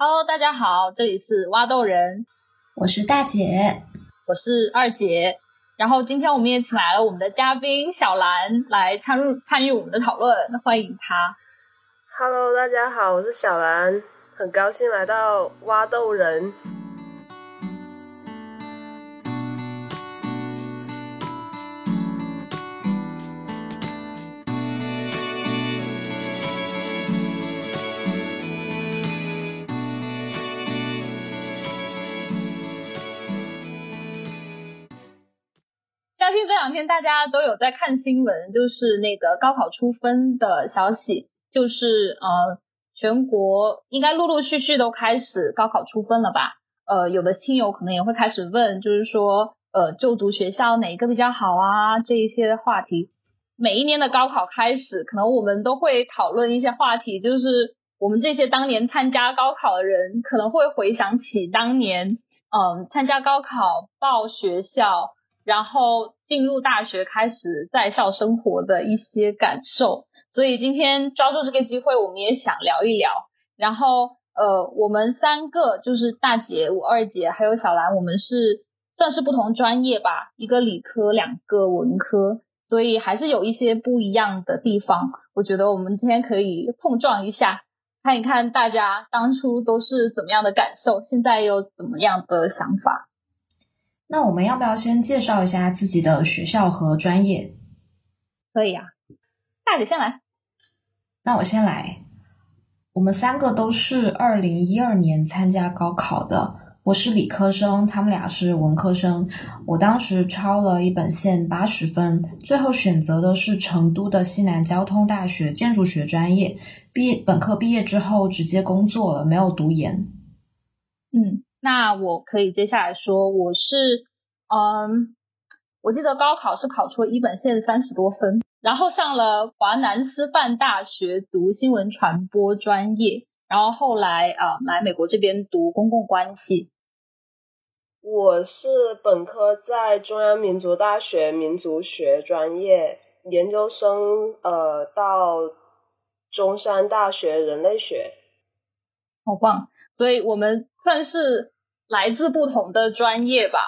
Hello，大家好，这里是挖豆人，我是大姐，我是二姐。然后今天我们也请来了我们的嘉宾小兰来参入参与我们的讨论，欢迎她。Hello，大家好，我是小兰，很高兴来到挖豆人。这两天大家都有在看新闻，就是那个高考出分的消息，就是呃，全国应该陆陆续续都开始高考出分了吧？呃，有的亲友可能也会开始问，就是说呃，就读学校哪一个比较好啊？这一些话题。每一年的高考开始，可能我们都会讨论一些话题，就是我们这些当年参加高考的人，可能会回想起当年嗯参加高考报学校。然后进入大学，开始在校生活的一些感受，所以今天抓住这个机会，我们也想聊一聊。然后，呃，我们三个就是大姐、我二姐还有小兰，我们是算是不同专业吧，一个理科，两个文科，所以还是有一些不一样的地方。我觉得我们今天可以碰撞一下，看一看大家当初都是怎么样的感受，现在又怎么样的想法。那我们要不要先介绍一下自己的学校和专业？可以啊，大姐先来。那我先来。我们三个都是二零一二年参加高考的，我是理科生，他们俩是文科生。我当时超了一本线八十分，最后选择的是成都的西南交通大学建筑学专业。毕业本科毕业之后直接工作了，没有读研。嗯。那我可以接下来说，我是，嗯，我记得高考是考出了一本线三十多分，然后上了华南师范大学读新闻传播专业，然后后来啊来美国这边读公共关系。我是本科在中央民族大学民族学专业，研究生呃到中山大学人类学。好棒！所以我们算是来自不同的专业吧。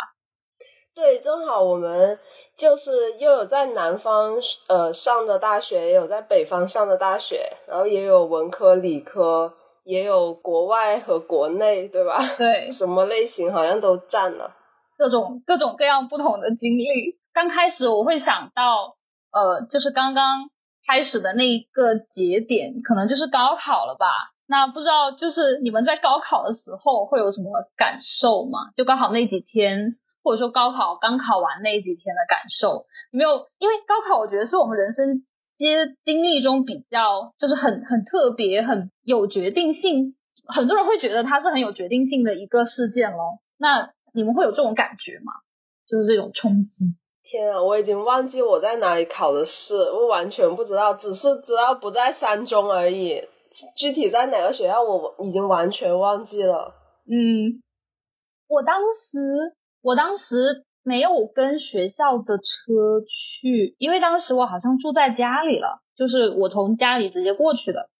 对，正好我们就是又有在南方呃上的大学，也有在北方上的大学，然后也有文科、理科，也有国外和国内，对吧？对，什么类型好像都占了，各种各种各样不同的经历。刚开始我会想到，呃，就是刚刚开始的那一个节点，可能就是高考了吧。那不知道，就是你们在高考的时候会有什么感受吗？就高考那几天，或者说高考刚考完那几天的感受，没有？因为高考，我觉得是我们人生接经历中比较，就是很很特别、很有决定性。很多人会觉得它是很有决定性的一个事件咯。那你们会有这种感觉吗？就是这种冲击？天啊，我已经忘记我在哪里考的试，我完全不知道，只是知道不在三中而已。具体在哪个学校，我已经完全忘记了。嗯，我当时我当时没有跟学校的车去，因为当时我好像住在家里了，就是我从家里直接过去的，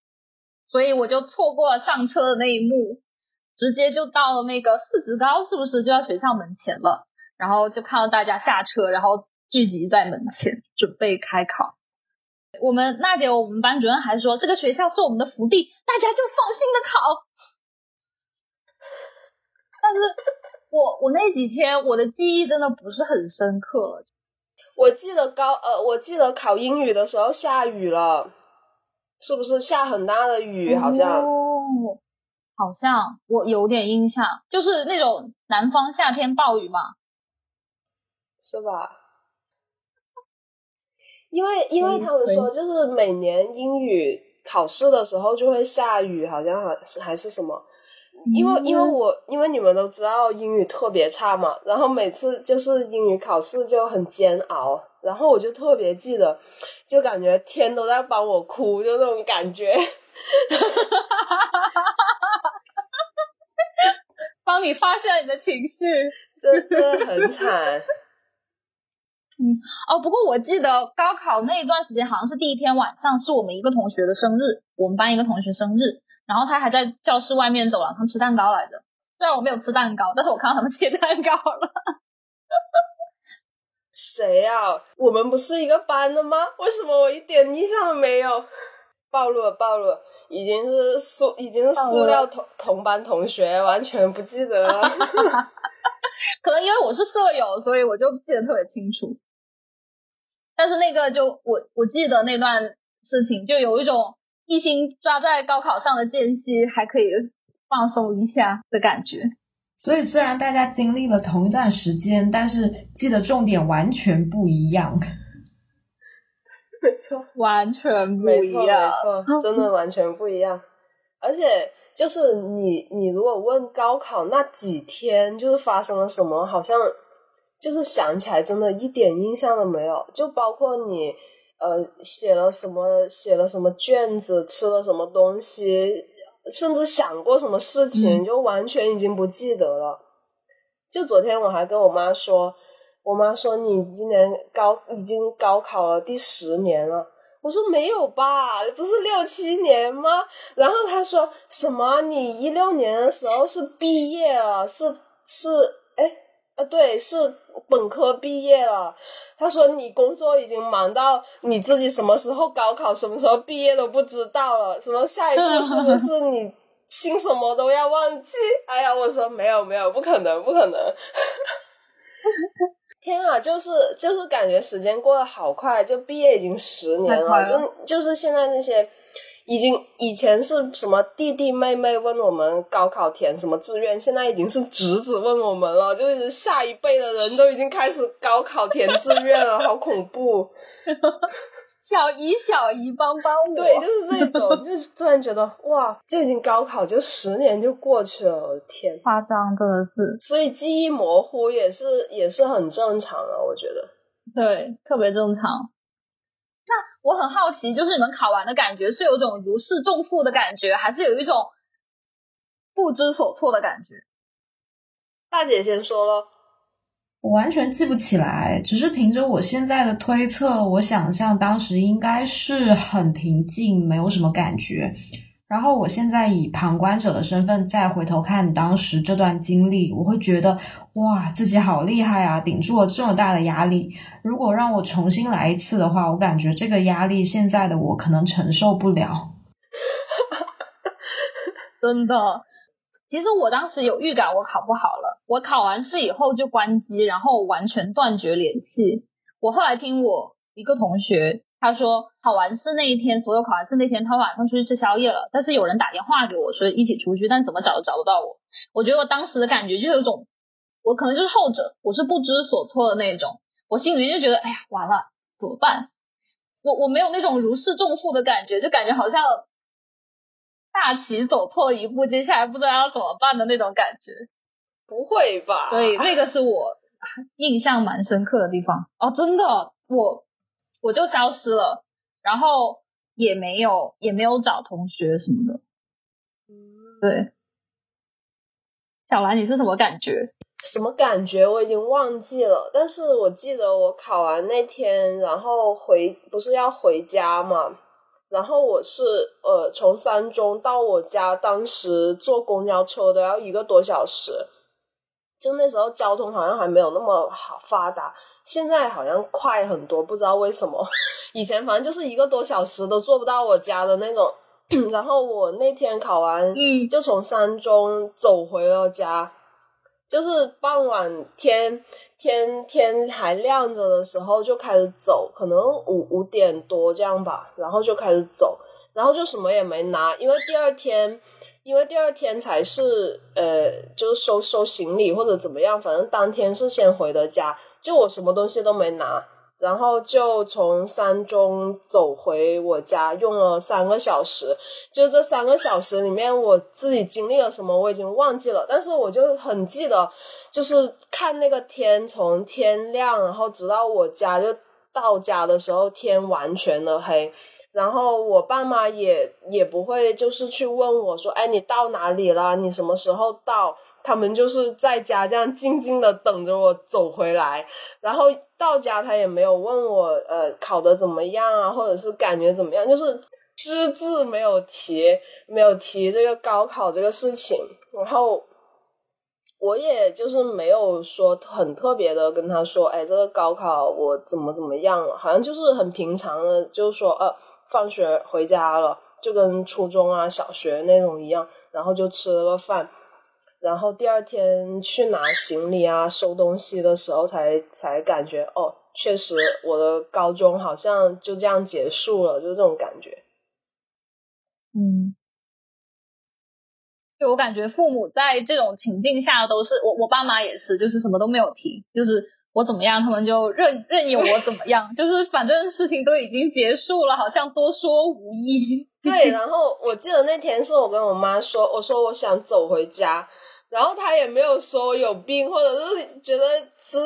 所以我就错过了上车的那一幕，直接就到了那个四职高，是不是就在学校门前了？然后就看到大家下车，然后聚集在门前准备开考。我们娜姐，我们班主任还说这个学校是我们的福地，大家就放心的考。但是我我那几天我的记忆真的不是很深刻了。我记得高呃，我记得考英语的时候下雨了，是不是下很大的雨？好像，哦好像我有点印象，就是那种南方夏天暴雨嘛，是吧？因为因为他们说，就是每年英语考试的时候就会下雨，好像还是还是什么。因为因为我因为你们都知道英语特别差嘛，然后每次就是英语考试就很煎熬，然后我就特别记得，就感觉天都在帮我哭，就那种感觉，帮你发泄你的情绪，真真的很惨。嗯哦，不过我记得高考那一段时间，好像是第一天晚上是我们一个同学的生日，我们班一个同学生日，然后他还在教室外面走廊上吃蛋糕来着。虽然我没有吃蛋糕，但是我看到他们切 蛋糕了。谁呀？我们不是一个班的吗？为什么我一点印象都没有？暴露了，暴露了，已经是塑，已经是塑料同同班同学，完全不记得了。可能因为我是舍友，所以我就记得特别清楚。但是那个就我我记得那段事情，就有一种一心抓在高考上的间隙还可以放松一下的感觉。所以虽然大家经历了同一段时间，但是记得重点完全不一样。没错，完全不一样，没错，真的完全不一样。而且就是你，你如果问高考那几天就是发生了什么，好像。就是想起来，真的一点印象都没有。就包括你，呃，写了什么，写了什么卷子，吃了什么东西，甚至想过什么事情，就完全已经不记得了。就昨天我还跟我妈说，我妈说你今年高已经高考了第十年了。我说没有吧，不是六七年吗？然后她说什么？你一六年的时候是毕业了，是是，哎。对，是本科毕业了。他说你工作已经忙到你自己什么时候高考、什么时候毕业都不知道了。什么下一步是不是你亲什么都要忘记？哎呀，我说没有没有，不可能不可能。天啊，就是就是感觉时间过得好快，就毕业已经十年了，就就是现在那些。已经以前是什么弟弟妹妹问我们高考填什么志愿，现在已经是侄子问我们了，就是下一辈的人都已经开始高考填志愿了，好恐怖！小姨小姨帮帮我，对，就是这种，就突然觉得哇，就已经高考就十年就过去了，我的天，夸张真的是，所以记忆模糊也是也是很正常的，我觉得，对，特别正常。那我很好奇，就是你们考完的感觉是有种如释重负的感觉，还是有一种不知所措的感觉？大姐先说了，我完全记不起来，只是凭着我现在的推测，我想象当时应该是很平静，没有什么感觉。然后我现在以旁观者的身份再回头看当时这段经历，我会觉得哇，自己好厉害啊，顶住了这么大的压力。如果让我重新来一次的话，我感觉这个压力现在的我可能承受不了。真的，其实我当时有预感我考不好了，我考完试以后就关机，然后完全断绝联系。我后来听我一个同学。他说考完试那一天，所有考完试那天，他晚上出去吃宵夜了。但是有人打电话给我说一起出去，但怎么找都找不到我。我觉得我当时的感觉就有种，我可能就是后者，我是不知所措的那种。我心里面就觉得，哎呀，完了，怎么办？我我没有那种如释重负的感觉，就感觉好像大棋走错一步，接下来不知道要怎么办的那种感觉。不会吧？所 以那个是我 印象蛮深刻的地方。哦，真的，我。我就消失了，然后也没有也没有找同学什么的。对，小兰，你是什么感觉？什么感觉？我已经忘记了，但是我记得我考完那天，然后回不是要回家嘛，然后我是呃从三中到我家，当时坐公交车都要一个多小时，就那时候交通好像还没有那么好发达。现在好像快很多，不知道为什么。以前反正就是一个多小时都坐不到我家的那种。然后我那天考完，嗯，就从三中走回了家，就是傍晚天天天还亮着的时候就开始走，可能五五点多这样吧，然后就开始走，然后就什么也没拿，因为第二天。因为第二天才是呃，就是收收行李或者怎么样，反正当天是先回的家，就我什么东西都没拿，然后就从山中走回我家，用了三个小时。就这三个小时里面，我自己经历了什么我已经忘记了，但是我就很记得，就是看那个天从天亮，然后直到我家就到家的时候，天完全的黑。然后我爸妈也也不会就是去问我说，哎，你到哪里了？你什么时候到？他们就是在家这样静静的等着我走回来。然后到家他也没有问我，呃，考的怎么样啊，或者是感觉怎么样，就是只字没有提，没有提这个高考这个事情。然后我也就是没有说很特别的跟他说，哎，这个高考我怎么怎么样了？好像就是很平常的，就是说，呃，放学回家了，就跟初中啊、小学那种一样，然后就吃了个饭。然后第二天去拿行李啊、收东西的时候，才才感觉哦，确实我的高中好像就这样结束了，就这种感觉。嗯，就我感觉父母在这种情境下都是我，我爸妈也是，就是什么都没有提，就是我怎么样，他们就任任由我怎么样，就是反正事情都已经结束了，好像多说无益。对，然后我记得那天是我跟我妈说，我说我想走回家。然后他也没有说有病，或者是觉得是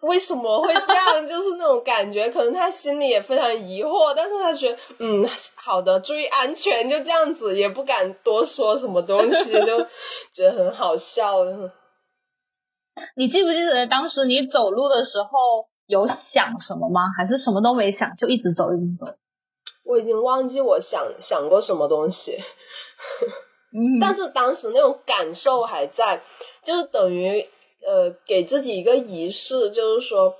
为什么会这样，就是那种感觉，可能他心里也非常疑惑，但是他觉得嗯好的，注意安全，就这样子，也不敢多说什么东西，就觉得很好笑。你记不记得当时你走路的时候有想什么吗？还是什么都没想，就一直走，一直走？我已经忘记我想想过什么东西。但是当时那种感受还在，就是等于呃给自己一个仪式，就是说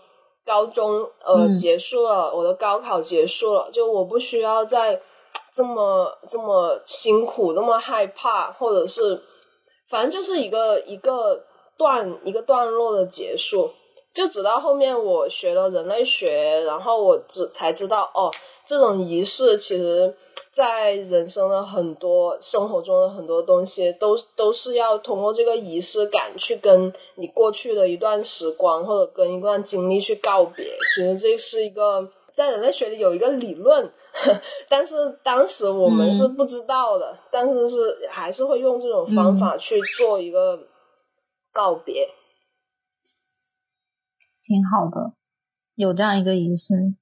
高中呃结束了，我的高考结束了，就我不需要再这么这么辛苦，这么害怕，或者是反正就是一个一个段一个段落的结束。就直到后面我学了人类学，然后我只才知道哦，这种仪式其实。在人生的很多生活中的很多东西，都都是要通过这个仪式感去跟你过去的一段时光或者跟一段经历去告别。其实这是一个在人类学里有一个理论，但是当时我们是不知道的，但是是还是会用这种方法去做一个告别，挺好的，有这样一个仪式。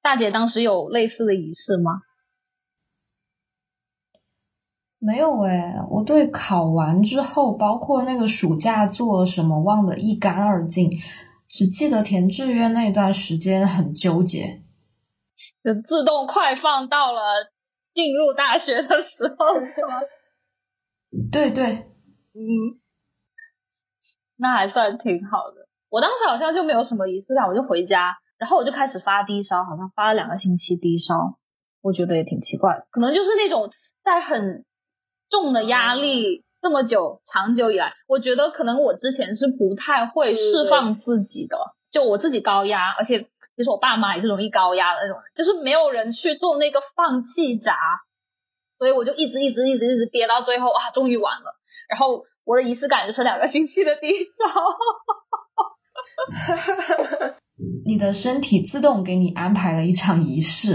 大姐当时有类似的仪式吗？没有哎，我对考完之后，包括那个暑假做了什么，忘得一干二净，只记得填志愿那段时间很纠结。就自动快放到了进入大学的时候，是吗？对对，嗯，那还算挺好的。我当时好像就没有什么仪式感，我就回家，然后我就开始发低烧，好像发了两个星期低烧，我觉得也挺奇怪，可能就是那种在很。重的压力这么久，长久以来，我觉得可能我之前是不太会释放自己的，就我自己高压，而且其实我爸妈也是容易高压的那种，就是没有人去做那个放气闸，所以我就一直一直一直一直憋到最后啊，终于完了。然后我的仪式感就是两个星期的低烧，你的身体自动给你安排了一场仪式。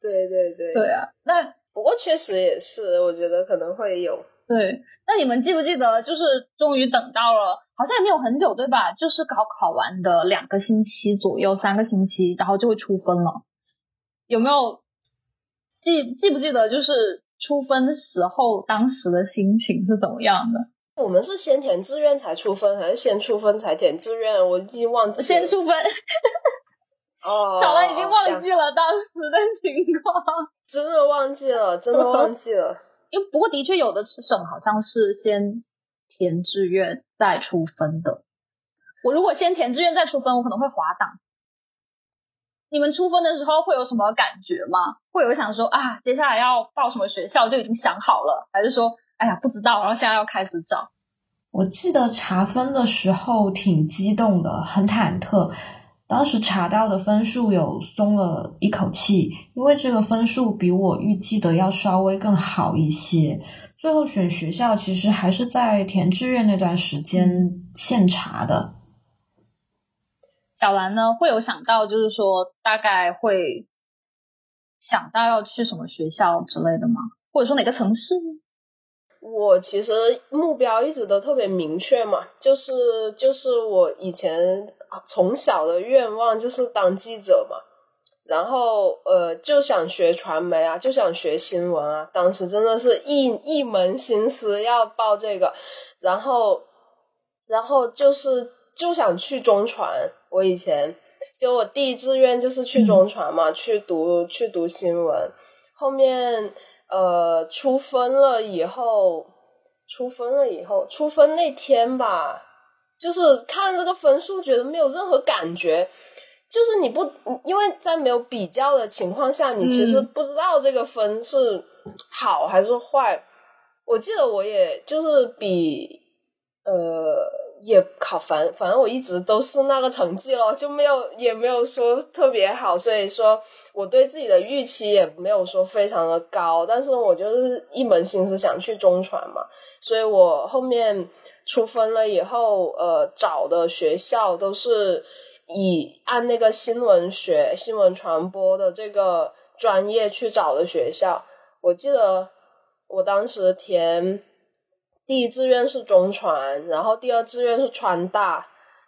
对对对，对啊，那。不过确实也是，我觉得可能会有。对，那你们记不记得，就是终于等到了，好像也没有很久，对吧？就是高考完的两个星期左右，三个星期，然后就会出分了。有没有记记不记得，就是出分时候当时的心情是怎么样的？我们是先填志愿才出分，还是先出分才填志愿？我已经忘记。先出分。哦，小兰已经忘记了当时的情况，真的忘记了，真的忘记了。因为不过的确有的省好像是先填志愿再出分的。我如果先填志愿再出分，我可能会滑档。你们出分的时候会有什么感觉吗？会有想说啊，接下来要报什么学校就已经想好了，还是说哎呀不知道，然后现在要开始找？我记得查分的时候挺激动的，很忐忑。当时查到的分数有松了一口气，因为这个分数比我预计的要稍微更好一些。最后选学校其实还是在填志愿那段时间现查的。小兰呢，会有想到就是说大概会想到要去什么学校之类的吗？或者说哪个城市？我其实目标一直都特别明确嘛，就是就是我以前。从小的愿望就是当记者嘛，然后呃就想学传媒啊，就想学新闻啊。当时真的是一一门心思要报这个，然后然后就是就想去中传。我以前就我第一志愿就是去中传嘛，去读去读新闻。后面呃出分了以后，出分了以后，出分那天吧，就是看这个分数，觉得没有任何感觉。就是你不，因为在没有比较的情况下，你其实不知道这个分是好还是坏。我记得我也就是比呃。也考反，反正我一直都是那个成绩咯，就没有也没有说特别好，所以说我对自己的预期也没有说非常的高，但是我就是一门心思想去中传嘛，所以我后面出分了以后，呃，找的学校都是以按那个新闻学、新闻传播的这个专业去找的学校，我记得我当时填。第一志愿是中传，然后第二志愿是川大，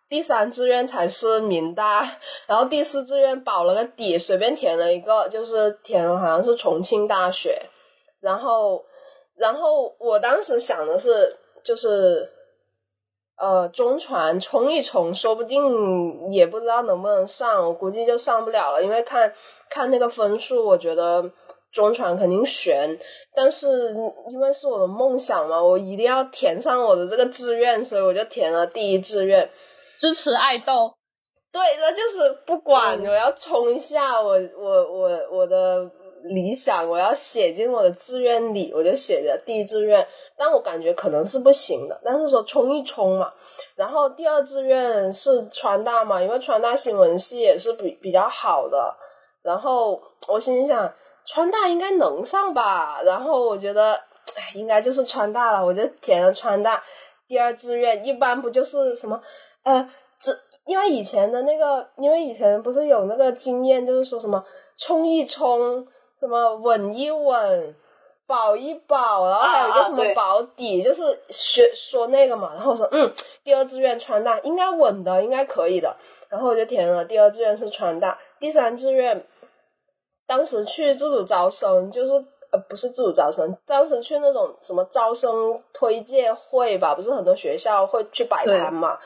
第三志愿才是民大，然后第四志愿保了个底，随便填了一个，就是填好像是重庆大学。然后，然后我当时想的是，就是呃，中传冲一冲，说不定也不知道能不能上，我估计就上不了了，因为看看那个分数，我觉得。中传肯定悬，但是因为是我的梦想嘛，我一定要填上我的这个志愿，所以我就填了第一志愿。支持爱豆，对，那就是不管我要冲一下我我我我的理想，我要写进我的志愿里，我就写的第一志愿。但我感觉可能是不行的，但是说冲一冲嘛。然后第二志愿是川大嘛，因为川大新闻系也是比比较好的。然后我心想。川大应该能上吧，然后我觉得，哎，应该就是川大了，我就填了川大。第二志愿一般不就是什么，呃，这因为以前的那个，因为以前不是有那个经验，就是说什么冲一冲，什么稳一稳，保一保，然后还有一个什么保底，就是学说那个嘛。然后我说，嗯，第二志愿川大应该稳的，应该可以的。然后我就填了第二志愿是川大，第三志愿。当时去自主招生，就是呃不是自主招生，当时去那种什么招生推介会吧，不是很多学校会去摆摊嘛，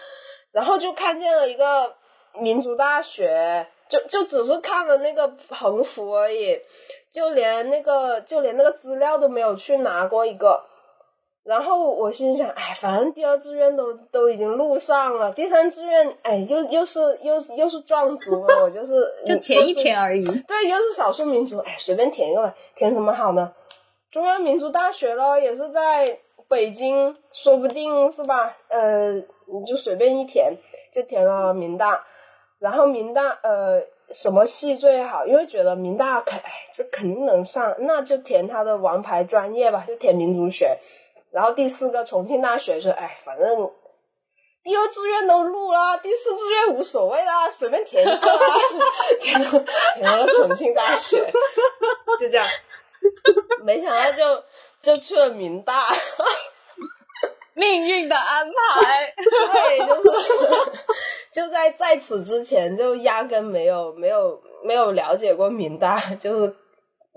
然后就看见了一个民族大学，就就只是看了那个横幅而已，就连那个就连那个资料都没有去拿过一个。然后我心想，哎，反正第二志愿都都已经录上了，第三志愿，哎，又又是又又是壮族，我就是 就填一填而已。对，又是少数民族，哎，随便填一个吧，填什么好呢？中央民族大学咯，也是在北京，说不定是吧？呃，你就随便一填，就填了民大。然后民大，呃，什么系最好？因为觉得民大肯，哎，这肯定能上，那就填他的王牌专业吧，就填民族学。然后第四个重庆大学说，哎，反正第二志愿都录啦，第四志愿无所谓啦，随便填一个，填了填了重庆大学，就这样，没想到就就去了民大，命运的安排，对，就是 就在在此之前就压根没有没有没有了解过民大，就是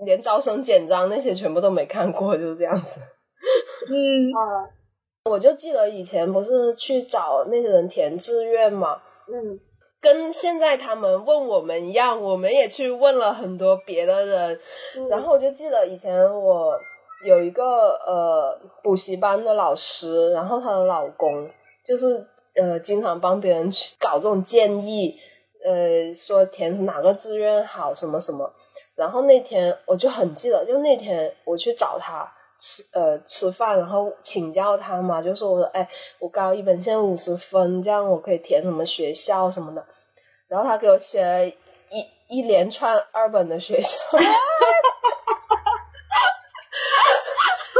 连招生简章那些全部都没看过，就是这样子。嗯。我就记得以前不是去找那些人填志愿嘛，嗯，跟现在他们问我们一样，我们也去问了很多别的人，然后我就记得以前我有一个呃补习班的老师，然后她的老公就是呃经常帮别人去搞这种建议，呃说填哪个志愿好什么什么，然后那天我就很记得，就那天我去找他。吃呃吃饭，然后请教他嘛，就说我说哎，我高一本线五十分，这样我可以填什么学校什么的。然后他给我写了一一连串二本的学校，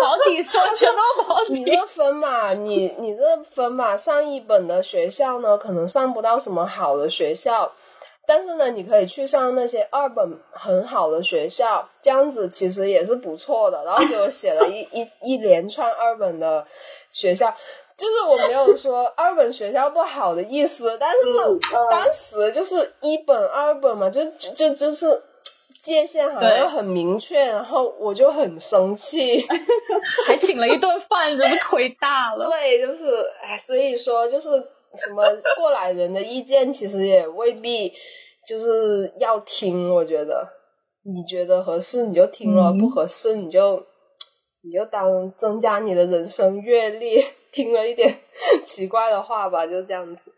保底上 全都保底。你这分嘛，你你这分嘛，上一本的学校呢，可能上不到什么好的学校。但是呢，你可以去上那些二本很好的学校，这样子其实也是不错的。然后给我写了一 一一连串二本的学校，就是我没有说二本学校不好的意思，但是当时就是一本二本嘛，就就就是界限好像很明确，然后我就很生气，还请了一顿饭，真是亏大了。对，就是哎，所以说就是。什么过来人的意见，其实也未必就是要听。我觉得，你觉得合适你就听了，不合适你就你就当增加你的人生阅历，听了一点 奇怪的话吧，就这样子。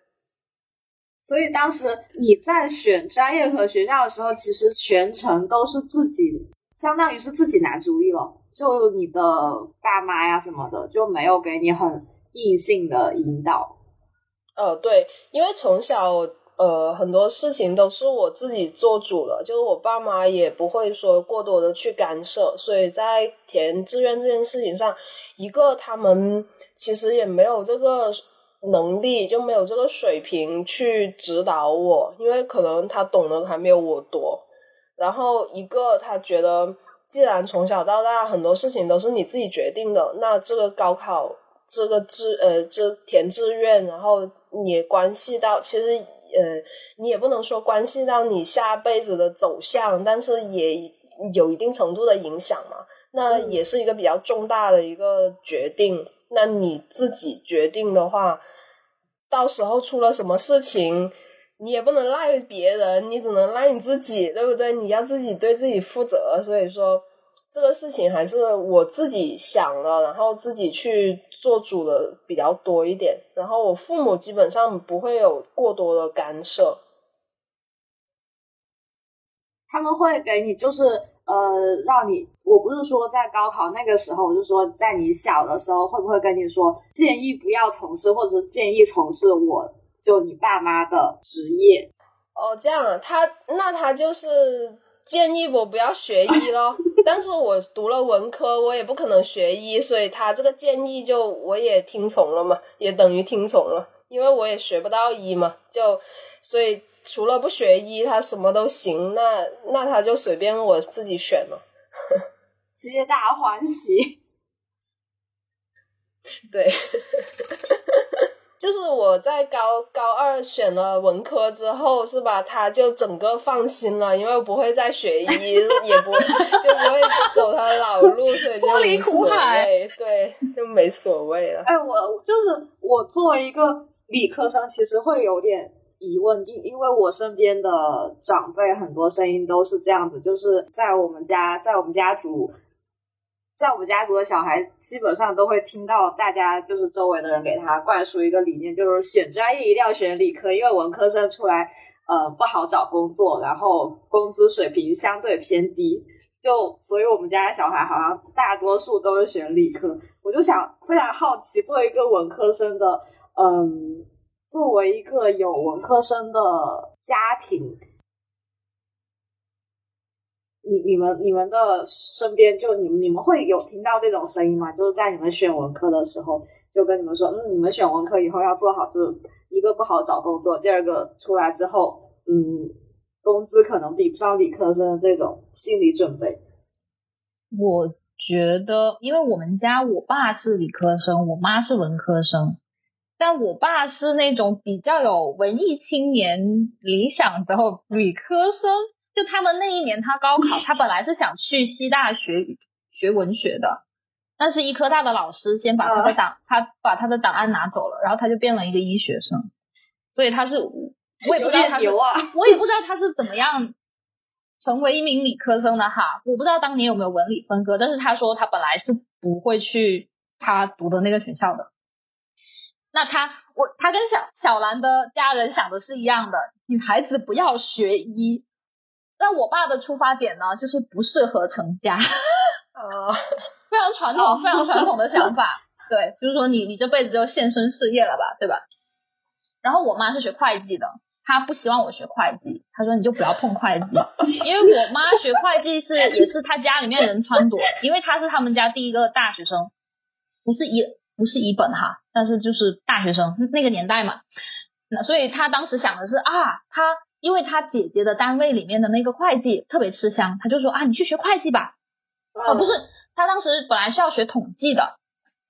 所以当时你在选专业和学校的时候，其实全程都是自己，相当于是自己拿主意了。就你的爸妈呀什么的，就没有给你很硬性的引导。呃，对，因为从小呃很多事情都是我自己做主的，就是我爸妈也不会说过多的去干涉，所以在填志愿这件事情上，一个他们其实也没有这个。能力就没有这个水平去指导我，因为可能他懂得还没有我多。然后一个他觉得，既然从小到大很多事情都是你自己决定的，那这个高考这个志呃这填志愿，然后也关系到，其实呃你也不能说关系到你下辈子的走向，但是也有一定程度的影响嘛。那也是一个比较重大的一个决定。那你自己决定的话。到时候出了什么事情，你也不能赖别人，你只能赖你自己，对不对？你要自己对自己负责。所以说，这个事情还是我自己想了，然后自己去做主的比较多一点。然后我父母基本上不会有过多的干涉，他们会给你就是。呃，让你，我不是说在高考那个时候，我是说在你小的时候，会不会跟你说建议不要从事，或者是建议从事我就你爸妈的职业？哦，这样啊，他那他就是建议我不要学医咯。但是我读了文科，我也不可能学医，所以他这个建议就我也听从了嘛，也等于听从了，因为我也学不到医嘛，就所以。除了不学医，他什么都行，那那他就随便我自己选了，皆大欢喜。对，就是我在高高二选了文科之后，是吧？他就整个放心了，因为不会再学医，也不 就不会走他的老路，所以就 没所谓。对，就没所谓了。哎，我就是我作为一个理科生，其实会有点。疑问，因因为我身边的长辈很多声音都是这样子，就是在我们家，在我们家族，在我们家族的小孩基本上都会听到大家就是周围的人给他灌输一个理念，就是选专业一定要选理科，因为文科生出来呃不好找工作，然后工资水平相对偏低，就所以我们家的小孩好像大多数都是选理科。我就想非常好奇，作为一个文科生的，嗯。作为一个有文科生的家庭，你你们你们的身边就你们你们会有听到这种声音吗？就是在你们选文科的时候，就跟你们说，嗯，你们选文科以后要做好，就是一个不好找工作，第二个出来之后，嗯，工资可能比不上理科生的这种心理准备。我觉得，因为我们家我爸是理科生，我妈是文科生。但我爸是那种比较有文艺青年理想的理科生，就他们那一年他高考，他本来是想去西大学学文学的，但是医科大的老师先把他的档，他把他的档案拿走了，然后他就变了一个医学生，所以他是我也不知道他是，我也不知道他是怎么样成为一名理科生的哈，我不知道当年有没有文理分割，但是他说他本来是不会去他读的那个学校的。那他我他跟小小兰的家人想的是一样的，女孩子不要学医。那我爸的出发点呢，就是不适合成家，啊，非常传统，非常传统的想法。对，就是说你你这辈子就献身事业了吧，对吧？然后我妈是学会计的，她不希望我学会计，她说你就不要碰会计，因为我妈学会计是也是她家里面人撺掇，因为她是他们家第一个大学生，不是一不是一本哈。但是就是大学生那个年代嘛，那所以她当时想的是啊，他因为他姐姐的单位里面的那个会计特别吃香，他就说啊，你去学会计吧。啊，不是，他当时本来是要学统计的，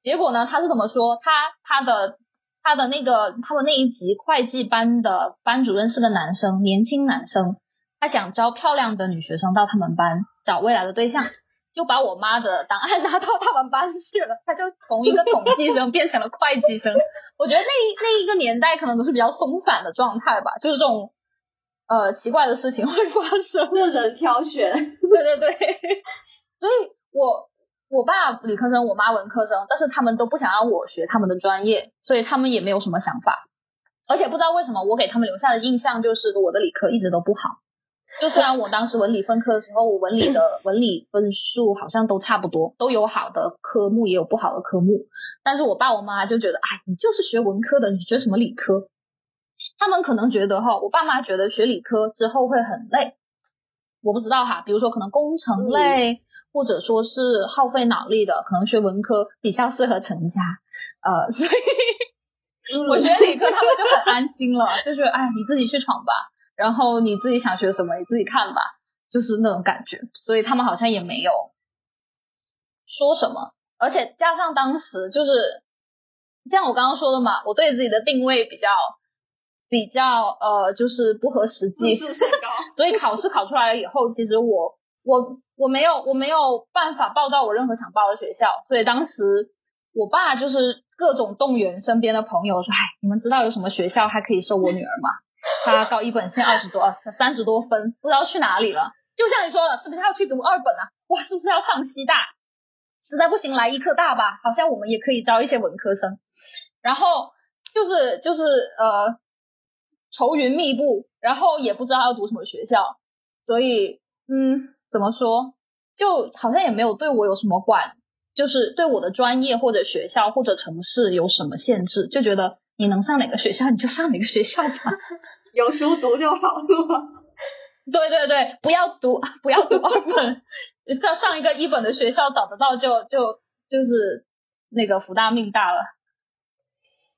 结果呢，他是怎么说？他他的他的那个他们那一级会计班的班主任是个男生，年轻男生，他想招漂亮的女学生到他们班找未来的对象。就把我妈的档案 拿到他们班去了，他就从一个统计生变成了会计生。我觉得那那一个年代可能都是比较松散的状态吧，就是这种呃奇怪的事情 会发生。任人挑选，对 对对，所以我我爸理科生，我妈文科生，但是他们都不想让我学他们的专业，所以他们也没有什么想法。而且不知道为什么，我给他们留下的印象就是我的理科一直都不好。就虽然我当时文理分科的时候，我文理的文理分数好像都差不多，都有好的科目，也有不好的科目。但是我爸我妈就觉得，哎，你就是学文科的，你学什么理科？他们可能觉得哈，我爸妈觉得学理科之后会很累。我不知道哈，比如说可能工程类，或者说是耗费脑力的，可能学文科比较适合成家。呃，所以。我学理科，他们就很安心了，就觉得哎，你自己去闯吧，然后你自己想学什么，你自己看吧，就是那种感觉。所以他们好像也没有说什么，而且加上当时就是像我刚刚说的嘛，我对自己的定位比较比较呃，就是不合实际，所以考试考出来了以后，其实我我我没有我没有办法报到我任何想报的学校，所以当时我爸就是。各种动员身边的朋友说：“哎，你们知道有什么学校还可以收我女儿吗？她高一本线二十多，三十多分，不知道去哪里了。就像你说了，是不是要去读二本啊？哇，是不是要上西大？实在不行来医科大吧，好像我们也可以招一些文科生。然后就是就是呃，愁云密布，然后也不知道要读什么学校，所以嗯，怎么说，就好像也没有对我有什么管。”就是对我的专业或者学校或者城市有什么限制，就觉得你能上哪个学校你就上哪个学校吧，有书读就好了。对对对，不要读不要读二本，上上一个一本的学校找得到就就就是那个福大命大了。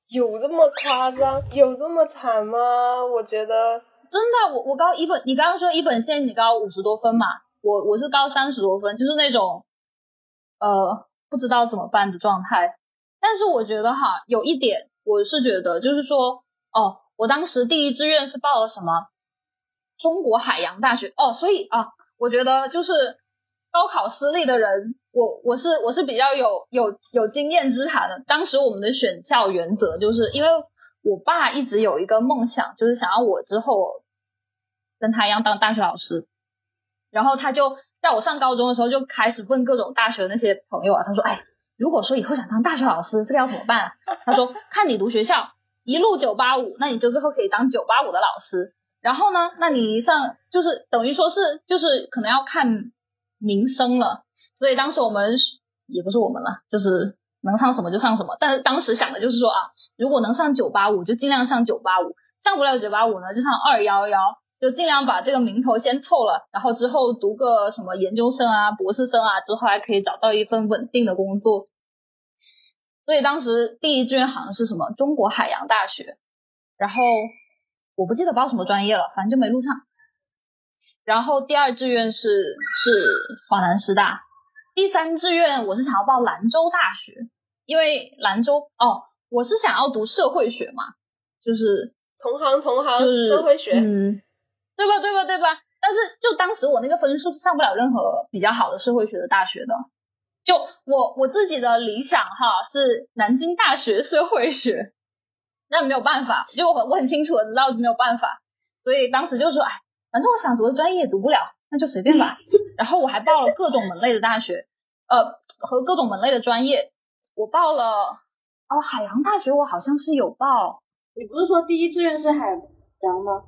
有这么夸张？有这么惨吗？我觉得真的，我我高一本，你刚刚说一本线你高五十多分嘛，我我是高三十多分，就是那种呃。不知道怎么办的状态，但是我觉得哈，有一点我是觉得，就是说，哦，我当时第一志愿是报了什么中国海洋大学，哦，所以啊，我觉得就是高考失利的人，我我是我是比较有有有经验之谈的。当时我们的选校原则就是，因为我爸一直有一个梦想，就是想要我之后跟他一样当大学老师，然后他就。在我上高中的时候，就开始问各种大学的那些朋友啊，他说：“哎，如果说以后想当大学老师，这个要怎么办？”他说：“看你读学校，一路九八五，那你就最后可以当九八五的老师。然后呢，那你上就是等于说是就是可能要看名声了。所以当时我们也不是我们了，就是能上什么就上什么。但是当时想的就是说啊，如果能上九八五，就尽量上九八五；上不了九八五呢，就上二幺幺。”就尽量把这个名头先凑了，然后之后读个什么研究生啊、博士生啊，之后还可以找到一份稳定的工作。所以当时第一志愿好像是什么中国海洋大学，然后我不记得报什么专业了，反正就没录上。然后第二志愿是是华南师大，第三志愿我是想要报兰州大学，因为兰州哦，我是想要读社会学嘛，就是同行同行，就是社会学，嗯。对吧，对吧，对吧？但是就当时我那个分数是上不了任何比较好的社会学的大学的。就我我自己的理想哈是南京大学社会学，那没有办法，就我我很清楚的知道没有办法，所以当时就说，哎，反正我想读的专业读不了，那就随便吧。然后我还报了各种门类的大学，呃，和各种门类的专业，我报了哦，海洋大学我好像是有报。你不是说第一志愿是海洋吗？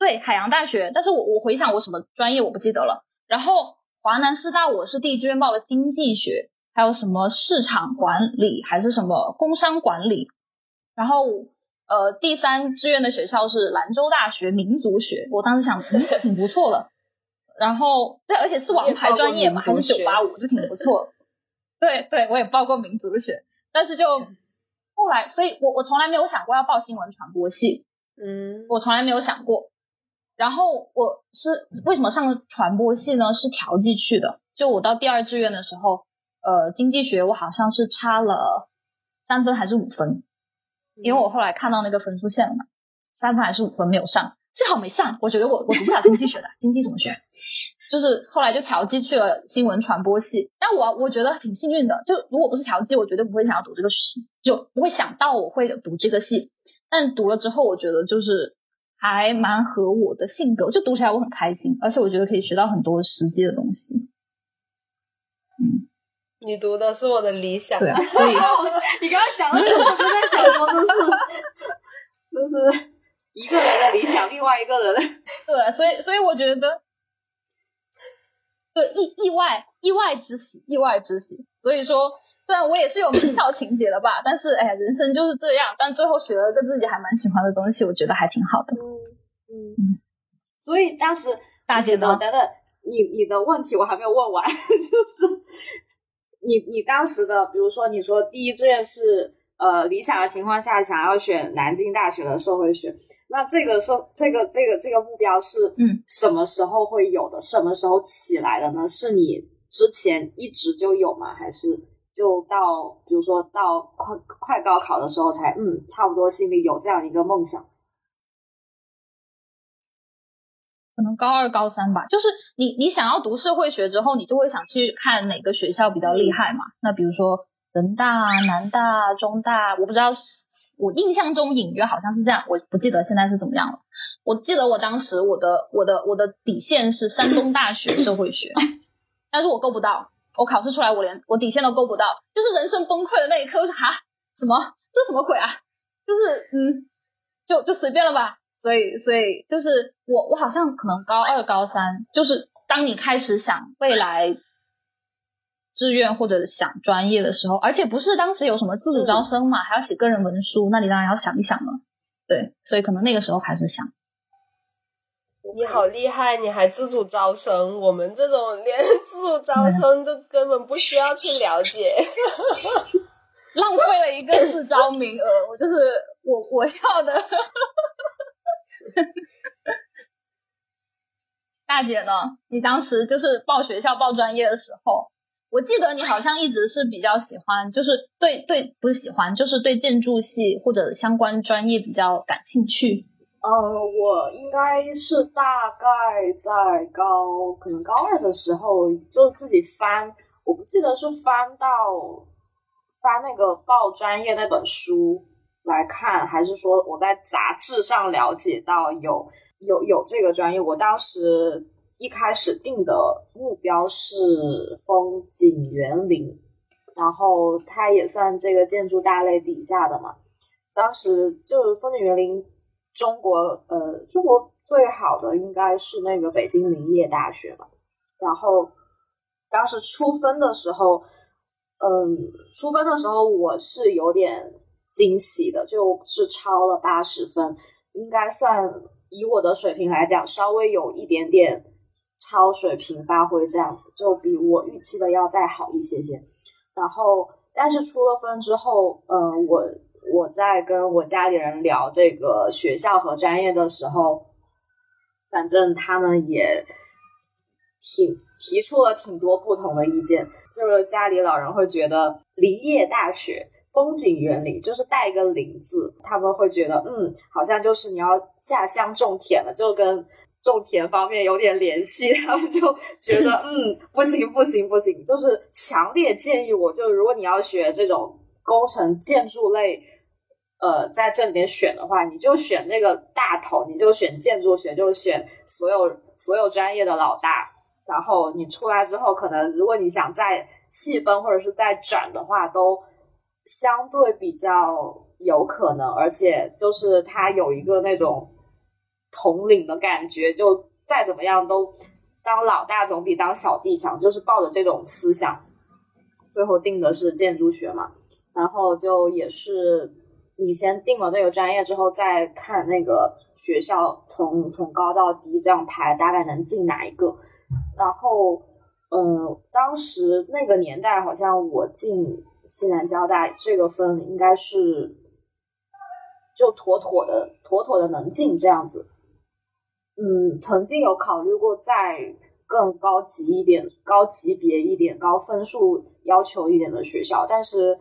对海洋大学，但是我我回想我什么专业我不记得了。然后华南师大我是第一志愿报了经济学，还有什么市场管理还是什么工商管理。然后呃第三志愿的学校是兰州大学民族学，我当时想嗯挺不错的。然后对，而且是王牌专业嘛，还是九八五就挺不错。对对，我也报过民族学，但是就后来，所以我我从来没有想过要报新闻传播系，嗯，我从来没有想过。然后我是为什么上传播系呢？是调剂去的。就我到第二志愿的时候，呃，经济学我好像是差了三分还是五分，因为我后来看到那个分数线了嘛，三分还是五分没有上，幸好没上。我觉得我我读不了经济学的，经济怎么学？就是后来就调剂去了新闻传播系。但我我觉得挺幸运的，就如果不是调剂，我绝对不会想要读这个系，就不会想到我会读这个系。但读了之后，我觉得就是。还蛮合我的性格，就读起来我很开心，而且我觉得可以学到很多实际的东西。嗯，你读的是我的理想，对啊，所以 你刚刚讲的时候，我就在想说，就是就是一个人的理想，另外一个人 对，所以所以我觉得，对意意外意外之喜，意外之喜。所以说，虽然我也是有名校情节的吧，但是哎呀，人生就是这样。但最后学了个自己还蛮喜欢的东西，我觉得还挺好的。嗯嗯嗯。所以当时大姐呢？等等，你你的问题我还没有问完，就是你你当时的，比如说你说第一志愿是呃理想的情况下想要选南京大学的社会学，那这个社这个这个这个目标是嗯什么时候会有的？什么时候起来的呢？是你？之前一直就有吗？还是就到比如说到快快高考的时候才嗯，差不多心里有这样一个梦想？可能高二高三吧。就是你你想要读社会学之后，你就会想去看哪个学校比较厉害嘛？那比如说人大、南大、中大，我不知道，我印象中隐约好像是这样，我不记得现在是怎么样了。我记得我当时我的我的我的底线是山东大学社会学。但是我够不到，我考试出来我连我底线都够不到，就是人生崩溃的那一刻，我说哈什么这什么鬼啊？就是嗯，就就随便了吧。所以所以就是我我好像可能高二高三，就是当你开始想未来志愿或者想专业的时候，而且不是当时有什么自主招生嘛，还要写个人文书，那你当然要想一想了。对，所以可能那个时候开始想。你好厉害！你还自主招生，我们这种连 自主招生都根本不需要去了解，浪费了一个自招名额。我就是我我笑的 大姐呢？你当时就是报学校报专业的时候，我记得你好像一直是比较喜欢，就是对对不喜欢，就是对建筑系或者相关专业比较感兴趣。呃，我应该是大概在高，可能高二的时候，就自己翻，我不记得是翻到翻那个报专业那本书来看，还是说我在杂志上了解到有有有这个专业。我当时一开始定的目标是风景园林，然后它也算这个建筑大类底下的嘛。当时就是风景园林。中国呃，中国最好的应该是那个北京林业大学吧。然后当时出分的时候，嗯，出分的时候我是有点惊喜的，就是超了八十分，应该算以我的水平来讲，稍微有一点点超水平发挥这样子，就比我预期的要再好一些些。然后，但是出了分之后，嗯，我。我在跟我家里人聊这个学校和专业的时候，反正他们也挺提出了挺多不同的意见。就是家里老人会觉得林业大学、风景园林就是带一个“林”字，他们会觉得嗯，好像就是你要下乡种田了，就跟种田方面有点联系。他们就觉得 嗯，不行不行不行，就是强烈建议我，就如果你要学这种工程建筑类。呃，在这里面选的话，你就选那个大头，你就选建筑学，就选所有所有专业的老大。然后你出来之后，可能如果你想再细分或者是再转的话，都相对比较有可能。而且就是他有一个那种统领的感觉，就再怎么样都当老大总比当小弟强。就是抱着这种思想，最后定的是建筑学嘛。然后就也是。你先定了这个专业之后，再看那个学校从从高到低这样排，大概能进哪一个？然后，嗯，当时那个年代好像我进西南交大这个分应该是就妥妥的、妥妥的能进这样子。嗯，曾经有考虑过再更高级一点、高级别一点、高分数要求一点的学校，但是。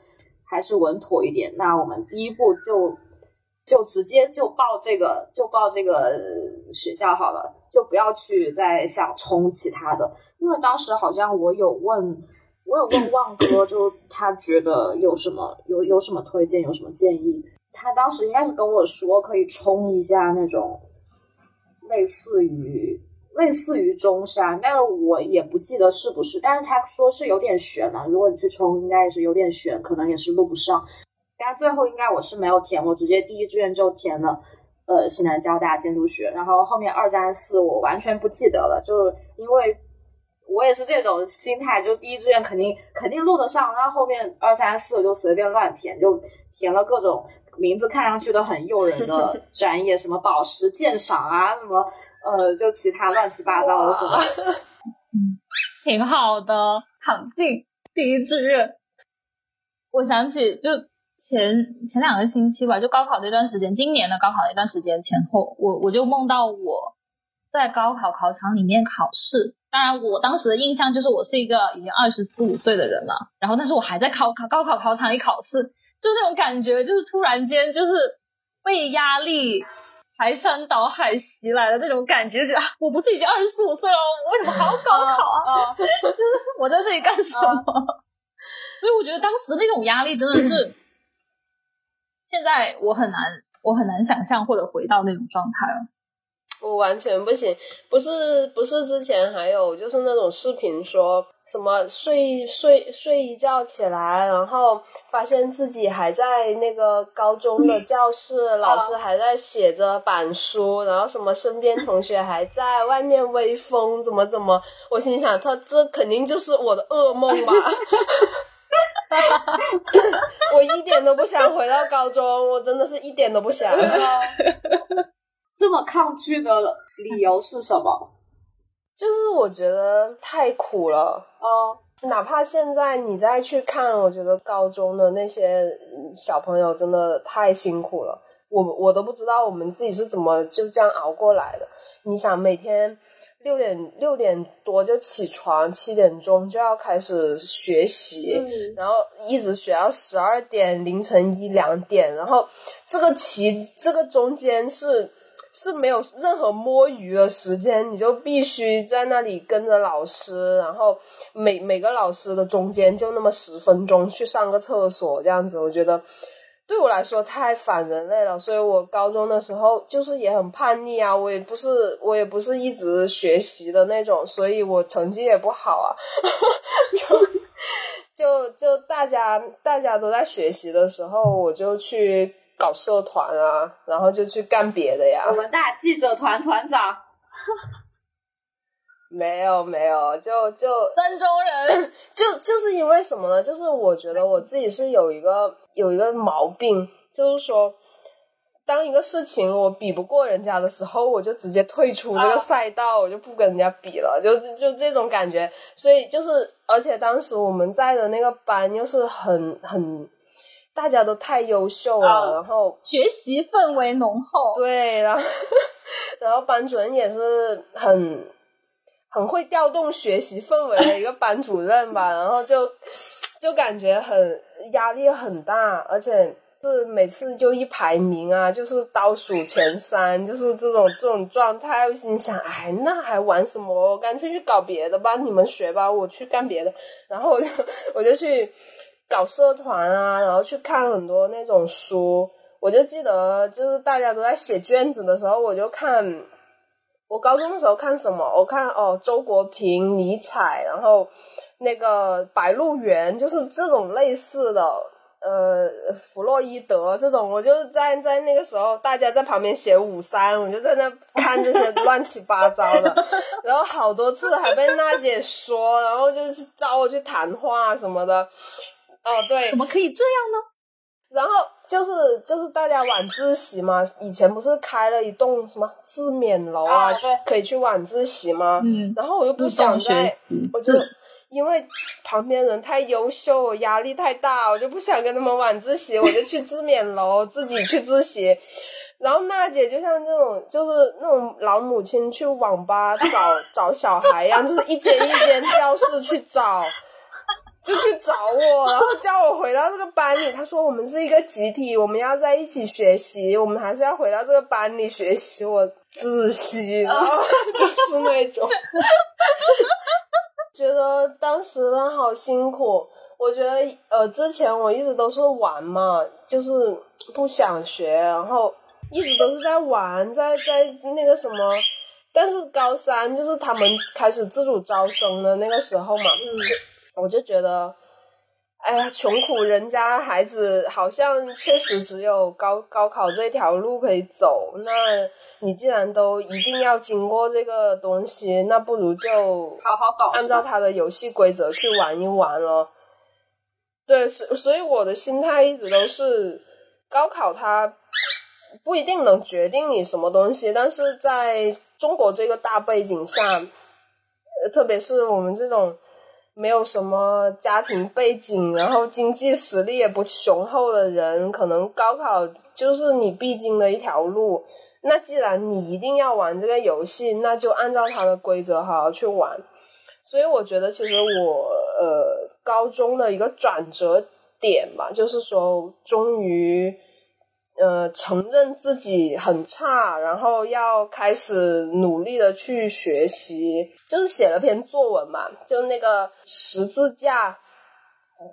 还是稳妥一点。那我们第一步就就直接就报这个，就报这个学校好了，就不要去再想冲其他的。因为当时好像我有问，我有问旺哥，就他觉得有什么有有什么推荐，有什么建议。他当时应该是跟我说可以冲一下那种类似于类似于中山，但是我也不记得是不是。但是他说是有点悬的，如果你去冲，应该也是有点悬，可能也是录不上。但最后应该我是没有填，我直接第一志愿就填了，呃，西南交大建筑学。然后后面二三四我完全不记得了，就是因为我也是这种心态，就第一志愿肯定肯定录得上，然后后面二三四我就随便乱填，就填了各种名字看上去都很诱人的 专业，什么宝石鉴赏啊，什么呃，就其他乱七八糟的什么，嗯，挺好的，考进第一志愿。我想起就。前前两个星期吧，就高考那段时间，今年的高考那段时间前后，我我就梦到我在高考考场里面考试。当然，我当时的印象就是我是一个已经二十四五岁的人了，然后但是我还在考考高考考场里考试，就那种感觉，就是突然间就是被压力排山倒海袭来的那种感觉，就啊，我不是已经二十四五岁了，我为什么还要高考啊？就是我在这里干什么？所以我觉得当时那种压力真的是。现在我很难，我很难想象或者回到那种状态了。我完全不行，不是不是，之前还有就是那种视频说什么睡睡睡一觉起来，然后发现自己还在那个高中的教室，老师还在写着板书，然后什么身边同学还在外面微风，怎么怎么，我心想他这肯定就是我的噩梦吧。哈哈，我一点都不想回到高中，我真的是一点都不想。这么抗拒的理由是什么？就是我觉得太苦了哦。哪怕现在你再去看，我觉得高中的那些小朋友真的太辛苦了。我我都不知道我们自己是怎么就这样熬过来的。你想每天。六点六点多就起床，七点钟就要开始学习，然后一直学到十二点凌晨一两点，然后这个期这个中间是是没有任何摸鱼的时间，你就必须在那里跟着老师，然后每每个老师的中间就那么十分钟去上个厕所这样子，我觉得。对我来说太反人类了，所以我高中的时候就是也很叛逆啊，我也不是我也不是一直学习的那种，所以我成绩也不好啊，就就就大家大家都在学习的时候，我就去搞社团啊，然后就去干别的呀。我们大记者团团长。没有没有，就就 三中人，就就是因为什么呢？就是我觉得我自己是有一个有一个毛病，就是说，当一个事情我比不过人家的时候，我就直接退出这个赛道，我就不跟人家比了，就就这种感觉。所以就是，而且当时我们在的那个班又是很很，大家都太优秀了，然后学习氛围浓厚，对，然后 然后班主任也是很。很会调动学习氛围的一个班主任吧，然后就就感觉很压力很大，而且是每次就一排名啊，就是倒数前三，就是这种这种状态。我心想，哎，那还玩什么？我干脆去搞别的吧，你们学吧，我去干别的。然后我就 我就去搞社团啊，然后去看很多那种书。我就记得，就是大家都在写卷子的时候，我就看。我高中的时候看什么？我看哦，周国平、尼采，然后那个《白鹿原》，就是这种类似的，呃，弗洛伊德这种。我就在在那个时候，大家在旁边写五三，我就在那看这些 乱七八糟的，然后好多次还被娜姐说，然后就是招我去谈话什么的。哦，对，怎么可以这样呢？然后就是就是大家晚自习嘛，以前不是开了一栋什么自勉楼啊，可以去晚自习吗？嗯。然后我又不想在，我就因为旁边人太优秀，压力太大，我就不想跟他们晚自习，我就去自勉楼自己去自习。然后娜姐就像那种，就是那种老母亲去网吧找找小孩一样，就是一间一间教室去找。就去找我，然后叫我回到这个班里。他说我们是一个集体，我们要在一起学习，我们还是要回到这个班里学习。我窒息，然后就是那种，觉得当时好辛苦。我觉得呃，之前我一直都是玩嘛，就是不想学，然后一直都是在玩，在在那个什么。但是高三就是他们开始自主招生的那个时候嘛，我就觉得，哎呀，穷苦人家孩子好像确实只有高高考这条路可以走。那你既然都一定要经过这个东西，那不如就好好搞，按照他的游戏规则去玩一玩咯。对，所所以我的心态一直都是，高考它不一定能决定你什么东西，但是在中国这个大背景下，特别是我们这种没有什么家庭背景，然后经济实力也不雄厚的人，可能高考就是你必经的一条路。那既然你一定要玩这个游戏，那就按照它的规则好好去玩。所以我觉得，其实我呃高中的一个转折点吧，就是说终于。呃，承认自己很差，然后要开始努力的去学习，就是写了篇作文嘛，就那个十字架，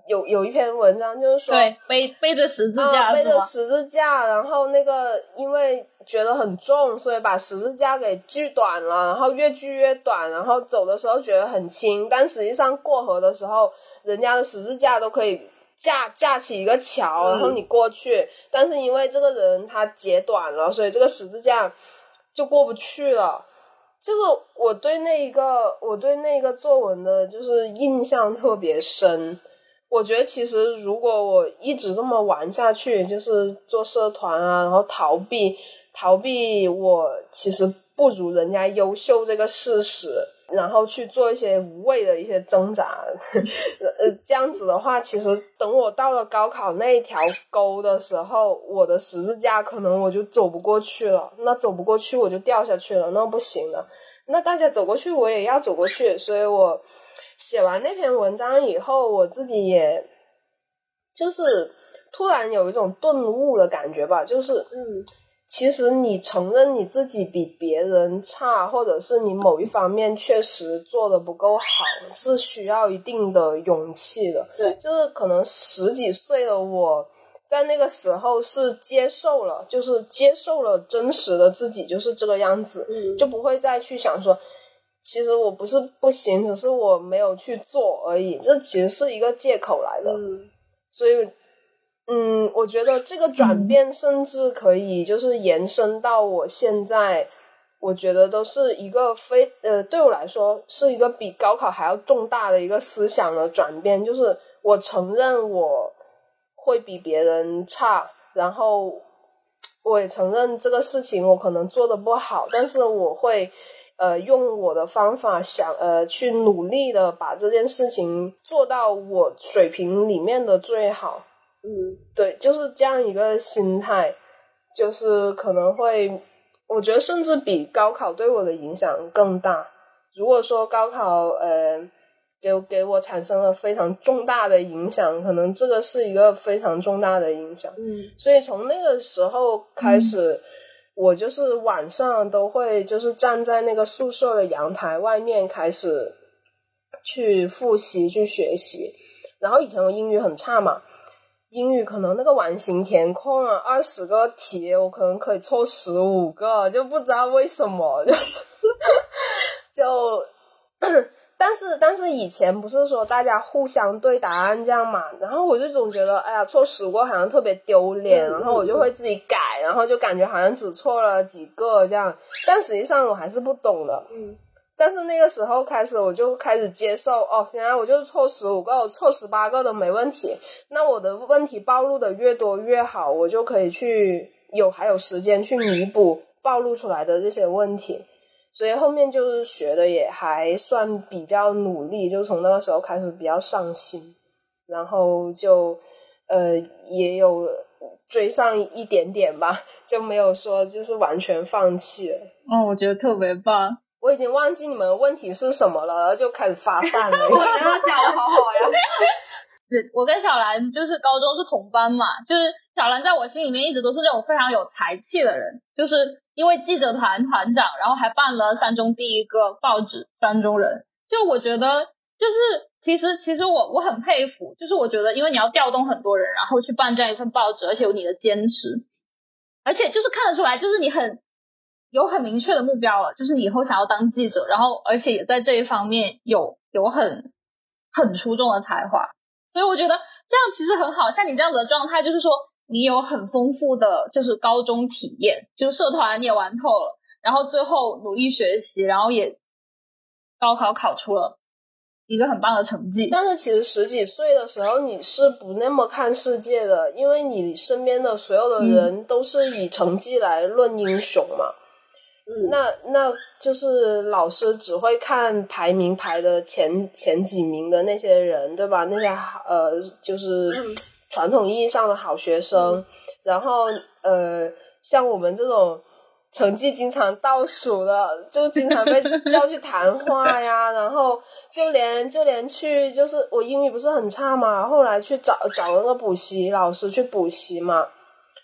有有一篇文章就是说，对，背背着十字架，背着十字架，然后那个因为觉得很重，所以把十字架给锯短了，然后越锯越短，然后走的时候觉得很轻，但实际上过河的时候，人家的十字架都可以。架架起一个桥，然后你过去，但是因为这个人他截短了，所以这个十字架就过不去了。就是我对那一个，我对那个作文的，就是印象特别深。我觉得其实如果我一直这么玩下去，就是做社团啊，然后逃避逃避，我其实不如人家优秀这个事实。然后去做一些无谓的一些挣扎，呃，这样子的话，其实等我到了高考那一条沟的时候，我的十字架可能我就走不过去了。那走不过去，我就掉下去了，那不行了。那大家走过去，我也要走过去。所以我写完那篇文章以后，我自己也就是突然有一种顿悟的感觉吧，就是嗯。其实你承认你自己比别人差，或者是你某一方面确实做的不够好，是需要一定的勇气的。对，就是可能十几岁的我在那个时候是接受了，就是接受了真实的自己就是这个样子，就不会再去想说，其实我不是不行，只是我没有去做而已。这其实是一个借口来的，所以。嗯，我觉得这个转变甚至可以就是延伸到我现在，我觉得都是一个非呃，对我来说是一个比高考还要重大的一个思想的转变，就是我承认我会比别人差，然后我也承认这个事情我可能做的不好，但是我会呃用我的方法想呃去努力的把这件事情做到我水平里面的最好。嗯，对，就是这样一个心态，就是可能会，我觉得甚至比高考对我的影响更大。如果说高考，呃，给给我产生了非常重大的影响，可能这个是一个非常重大的影响。嗯，所以从那个时候开始，我就是晚上都会就是站在那个宿舍的阳台外面开始去复习去学习。然后以前我英语很差嘛。英语可能那个完形填空啊，二十个题我可能可以错十五个，就不知道为什么就 就，但是但是以前不是说大家互相对答案这样嘛，然后我就总觉得哎呀错十个好像特别丢脸，然后我就会自己改，然后就感觉好像只错了几个这样，但实际上我还是不懂的。嗯。但是那个时候开始，我就开始接受哦，原来我就是错十五个，错十八个都没问题。那我的问题暴露的越多越好，我就可以去有还有时间去弥补暴露出来的这些问题。所以后面就是学的也还算比较努力，就从那个时候开始比较上心，然后就呃也有追上一点点吧，就没有说就是完全放弃了。哦，我觉得特别棒。我已经忘记你们问题是什么了，然后就开始发散了。我觉得讲的好好呀。我跟小兰就是高中是同班嘛，就是小兰在我心里面一直都是那种非常有才气的人，就是因为记者团团长，然后还办了三中第一个报纸《三中人》。就我觉得，就是其实其实我我很佩服，就是我觉得，因为你要调动很多人，然后去办这样一份报纸，而且有你的坚持，而且就是看得出来，就是你很。有很明确的目标了，就是你以后想要当记者，然后而且也在这一方面有有很很出众的才华，所以我觉得这样其实很好。像你这样子的状态，就是说你有很丰富的就是高中体验，就是社团你也玩透了，然后最后努力学习，然后也高考考出了。一个很棒的成绩，但是其实十几岁的时候你是不那么看世界的，因为你身边的所有的人都是以成绩来论英雄嘛。嗯，那那就是老师只会看排名排的前前几名的那些人，对吧？那些呃，就是传统意义上的好学生，然后呃，像我们这种。成绩经常倒数的，就经常被 叫去谈话呀，然后就连就连去，就是我英语不是很差嘛，后来去找找那个补习老师去补习嘛，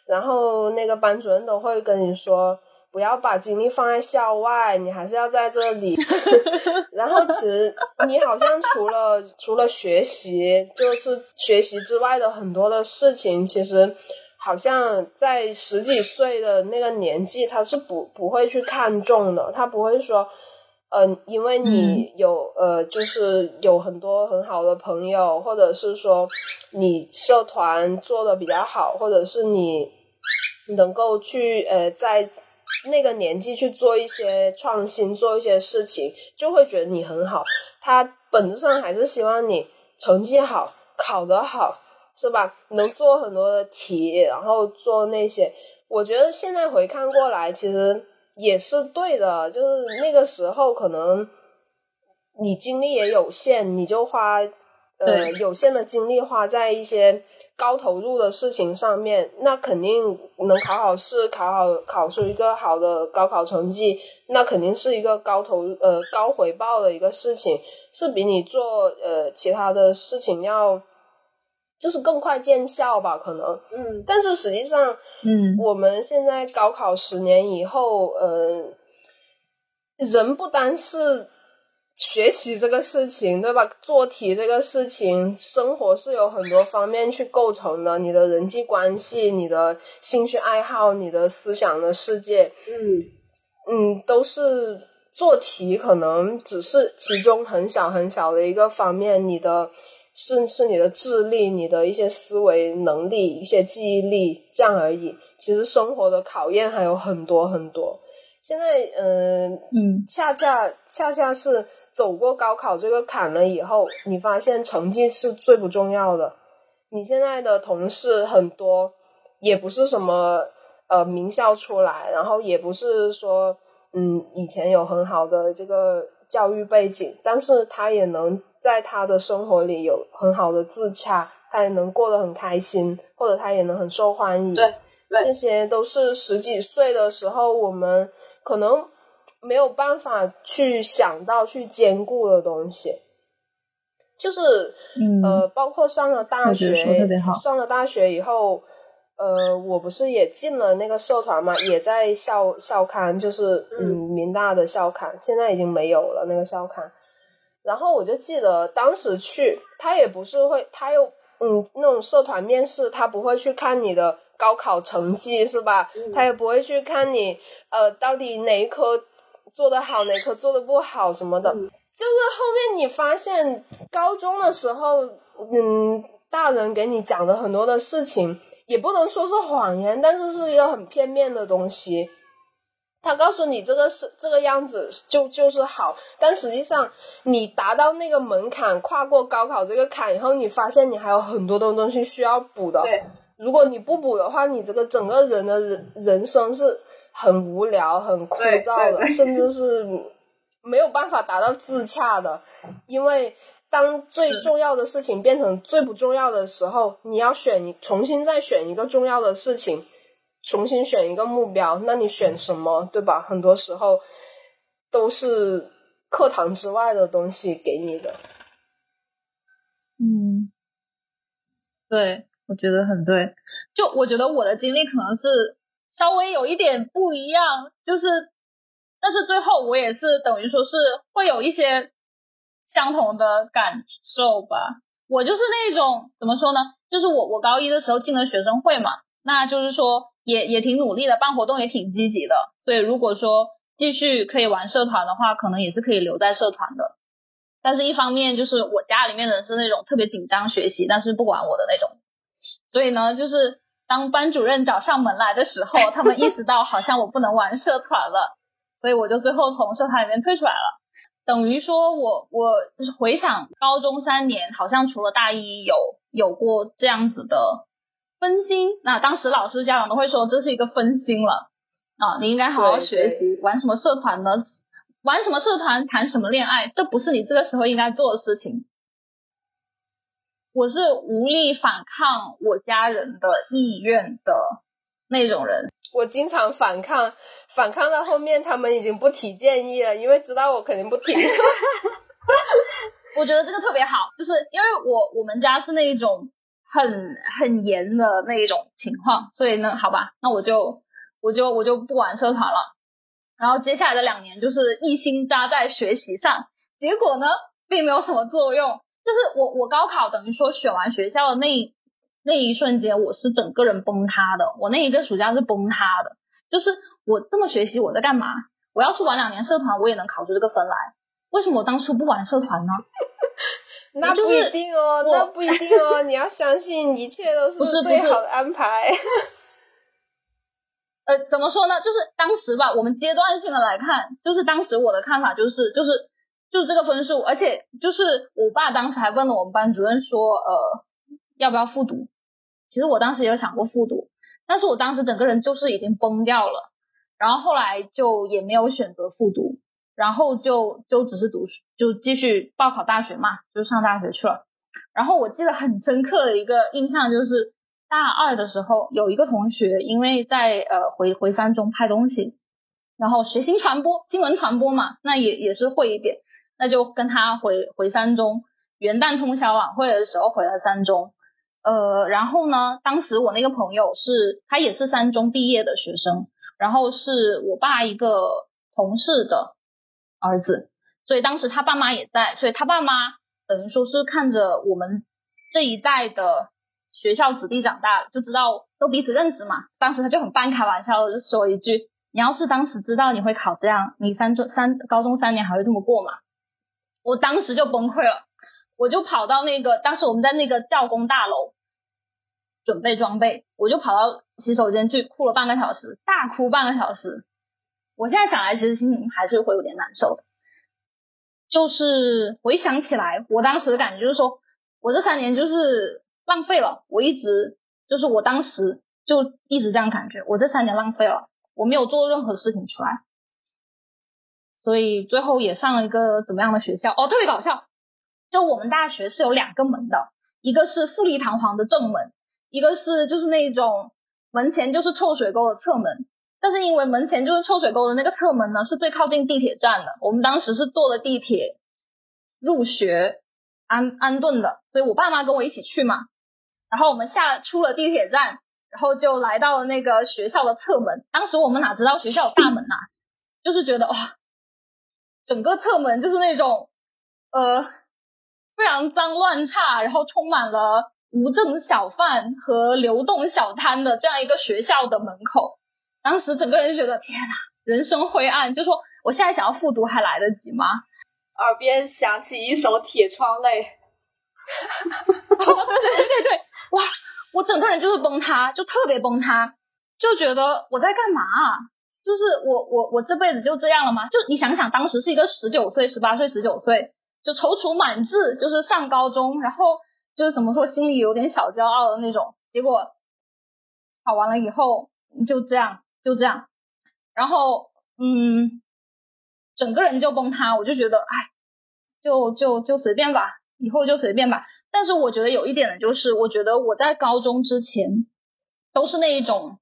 然后那个班主任都会跟你说，不要把精力放在校外，你还是要在这里。然后其实你好像除了除了学习，就是学习之外的很多的事情，其实。好像在十几岁的那个年纪，他是不不会去看重的，他不会说，嗯，因为你有呃，就是有很多很好的朋友，或者是说你社团做的比较好，或者是你能够去呃在那个年纪去做一些创新，做一些事情，就会觉得你很好。他本质上还是希望你成绩好，考得好。是吧？能做很多的题，然后做那些，我觉得现在回看过来，其实也是对的。就是那个时候，可能你精力也有限，你就花呃有限的精力花在一些高投入的事情上面，那肯定能考好试，考好考出一个好的高考成绩，那肯定是一个高投呃高回报的一个事情，是比你做呃其他的事情要。就是更快见效吧，可能，嗯，但是实际上，嗯，我们现在高考十年以后，呃，人不单是学习这个事情，对吧？做题这个事情，生活是有很多方面去构成的，你的人际关系、你的兴趣爱好、你的思想的世界，嗯嗯，都是做题可能只是其中很小很小的一个方面，你的。是是你的智力、你的一些思维能力、一些记忆力这样而已。其实生活的考验还有很多很多。现在，嗯嗯，恰恰恰恰是走过高考这个坎了以后，你发现成绩是最不重要的。你现在的同事很多，也不是什么呃名校出来，然后也不是说嗯以前有很好的这个教育背景，但是他也能。在他的生活里有很好的自洽，他也能过得很开心，或者他也能很受欢迎。对，这些都是十几岁的时候我们可能没有办法去想到、去兼顾的东西。就是，呃，包括上了大学，上了大学以后，呃，我不是也进了那个社团嘛，也在校校刊，就是嗯，民大的校刊，现在已经没有了那个校刊。然后我就记得当时去，他也不是会，他又嗯那种社团面试，他不会去看你的高考成绩是吧？他也不会去看你呃到底哪一科做得好，哪科做得不好什么的。就是后面你发现高中的时候，嗯，大人给你讲的很多的事情，也不能说是谎言，但是是一个很片面的东西。他告诉你这个是这个样子就就是好，但实际上你达到那个门槛，跨过高考这个坎以后，你发现你还有很多的东西需要补的。对，如果你不补的话，你这个整个人的人人生是很无聊、很枯燥的，甚至是没有办法达到自洽的。因为当最重要的事情变成最不重要的时候，你要选重新再选一个重要的事情。重新选一个目标，那你选什么，对吧？很多时候都是课堂之外的东西给你的。嗯，对，我觉得很对。就我觉得我的经历可能是稍微有一点不一样，就是，但是最后我也是等于说是会有一些相同的感受吧。我就是那种怎么说呢？就是我我高一的时候进了学生会嘛，那就是说。也也挺努力的，办活动也挺积极的。所以如果说继续可以玩社团的话，可能也是可以留在社团的。但是，一方面就是我家里面人是那种特别紧张学习，但是不管我的那种。所以呢，就是当班主任找上门来的时候，他们意识到好像我不能玩社团了，所以我就最后从社团里面退出来了。等于说我我就是回想高中三年，好像除了大一有有过这样子的分心，那当时老师家长都会说这是一个分心了啊，你应该好好学习，玩什么社团呢？玩什么社团，谈什么恋爱，这不是你这个时候应该做的事情。我是无力反抗我家人的意愿的那种人。我经常反抗，反抗到后面他们已经不提建议了，因为知道我肯定不听。我觉得这个特别好，就是因为我我们家是那一种很很严的那一种情况，所以呢，好吧，那我就我就我就不玩社团了。然后接下来的两年就是一心扎在学习上，结果呢，并没有什么作用。就是我我高考等于说选完学校的那。那一瞬间，我是整个人崩塌的。我那一个暑假是崩塌的，就是我这么学习，我在干嘛？我要是玩两年社团，我也能考出这个分来。为什么我当初不玩社团呢？那不一定哦，那不一定哦。你要相信，一切都是最好的安排。呃，怎么说呢？就是当时吧，我们阶段性的来看，就是当时我的看法就是，就是就这个分数，而且就是我爸当时还问了我们班主任说，呃。要不要复读？其实我当时也有想过复读，但是我当时整个人就是已经崩掉了，然后后来就也没有选择复读，然后就就只是读书，就继续报考大学嘛，就上大学去了。然后我记得很深刻的一个印象就是大二的时候，有一个同学因为在呃回回三中拍东西，然后学新传播、新闻传播嘛，那也也是会一点，那就跟他回回三中，元旦通宵晚会的时候回了三中。呃，然后呢，当时我那个朋友是，他也是三中毕业的学生，然后是我爸一个同事的儿子，所以当时他爸妈也在，所以他爸妈等于说是看着我们这一代的学校子弟长大，就知道都彼此认识嘛。当时他就很半开玩笑的就说一句：“你要是当时知道你会考这样，你三中三高中三年还会这么过吗？”我当时就崩溃了。我就跑到那个，当时我们在那个教工大楼准备装备，我就跑到洗手间去哭了半个小时，大哭半个小时。我现在想来，其实心情还是会有点难受的。就是回想起来，我当时的感觉就是说，我这三年就是浪费了。我一直就是我当时就一直这样感觉，我这三年浪费了，我没有做任何事情出来。所以最后也上了一个怎么样的学校？哦，特别搞笑。就我们大学是有两个门的，一个是富丽堂皇的正门，一个是就是那种门前就是臭水沟的侧门。但是因为门前就是臭水沟的那个侧门呢，是最靠近地铁站的。我们当时是坐的地铁入学安安顿的，所以我爸妈跟我一起去嘛。然后我们下出了地铁站，然后就来到了那个学校的侧门。当时我们哪知道学校有大门呐？就是觉得哇，整个侧门就是那种呃。非常脏乱差，然后充满了无证小贩和流动小摊的这样一个学校的门口，当时整个人就觉得天呐，人生灰暗，就说我现在想要复读还来得及吗？耳边响起一首《铁窗泪》，对对对对，哇，我整个人就是崩塌，就特别崩塌，就觉得我在干嘛？就是我我我这辈子就这样了吗？就你想想，当时是一个十九岁、十八岁、十九岁。就踌躇满志，就是上高中，然后就是怎么说，心里有点小骄傲的那种。结果考完了以后就这样，就这样，然后嗯，整个人就崩塌。我就觉得，哎，就就就随便吧，以后就随便吧。但是我觉得有一点的，就是我觉得我在高中之前都是那一种，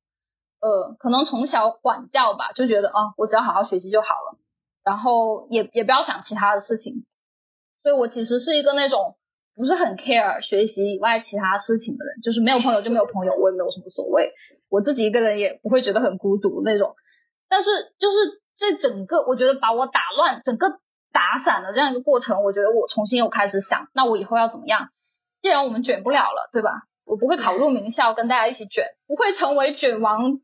呃，可能从小管教吧，就觉得啊，我只要好好学习就好了，然后也也不要想其他的事情。所以我其实是一个那种不是很 care 学习以外其他事情的人，就是没有朋友就没有朋友，我也没有什么所谓，我自己一个人也不会觉得很孤独那种。但是就是这整个，我觉得把我打乱，整个打散的这样一个过程，我觉得我重新又开始想，那我以后要怎么样？既然我们卷不了了，对吧？我不会考入名校跟大家一起卷，不会成为卷王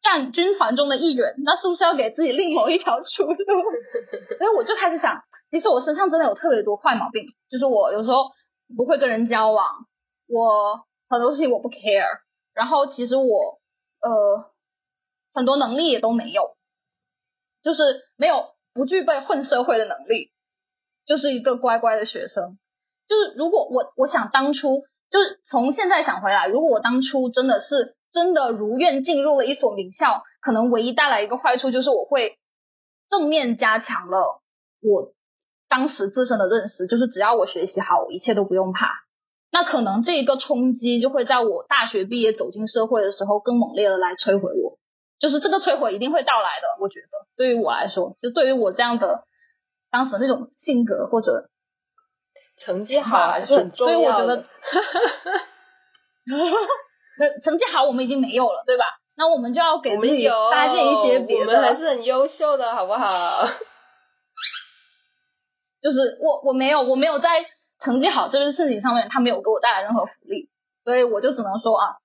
战军团中的一员，那是不是要给自己另谋一条出路？所以我就开始想，其实我身上真的有特别多坏毛病，就是我有时候不会跟人交往，我很多事情我不 care，然后其实我呃很多能力也都没有，就是没有不具备混社会的能力，就是一个乖乖的学生。就是如果我我想当初，就是从现在想回来，如果我当初真的是。真的如愿进入了一所名校，可能唯一带来一个坏处就是我会正面加强了我当时自身的认识，就是只要我学习好，我一切都不用怕。那可能这一个冲击就会在我大学毕业走进社会的时候更猛烈的来摧毁我，就是这个摧毁一定会到来的。我觉得对于我来说，就对于我这样的当时那种性格或者成绩好还是很重要的。那成绩好我们已经没有了，对吧？那我们就要给自己搭建一些别的。我们还是很优秀的，好不好？就是我我没有我没有在成绩好这件事情上面，他没有给我带来任何福利，所以我就只能说啊，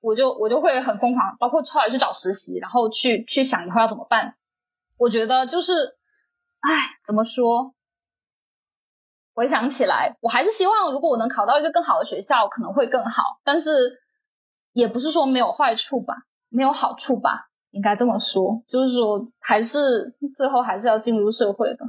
我就我就会很疯狂，包括后来去找实习，然后去去想以后要怎么办。我觉得就是，哎，怎么说？回想起来，我还是希望如果我能考到一个更好的学校，可能会更好，但是。也不是说没有坏处吧，没有好处吧，应该这么说，就是说还是最后还是要进入社会的。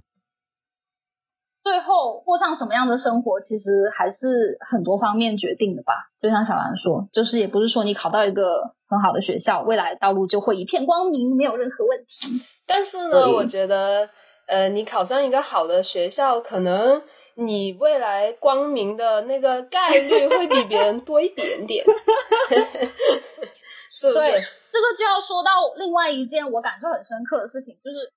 最后过上什么样的生活，其实还是很多方面决定的吧。就像小兰说，就是也不是说你考到一个很好的学校，未来道路就会一片光明，没有任何问题。但是呢，我觉得，呃，你考上一个好的学校，可能。你未来光明的那个概率会比别人多一点点，是不是？对，这个就要说到另外一件我感受很深刻的事情，就是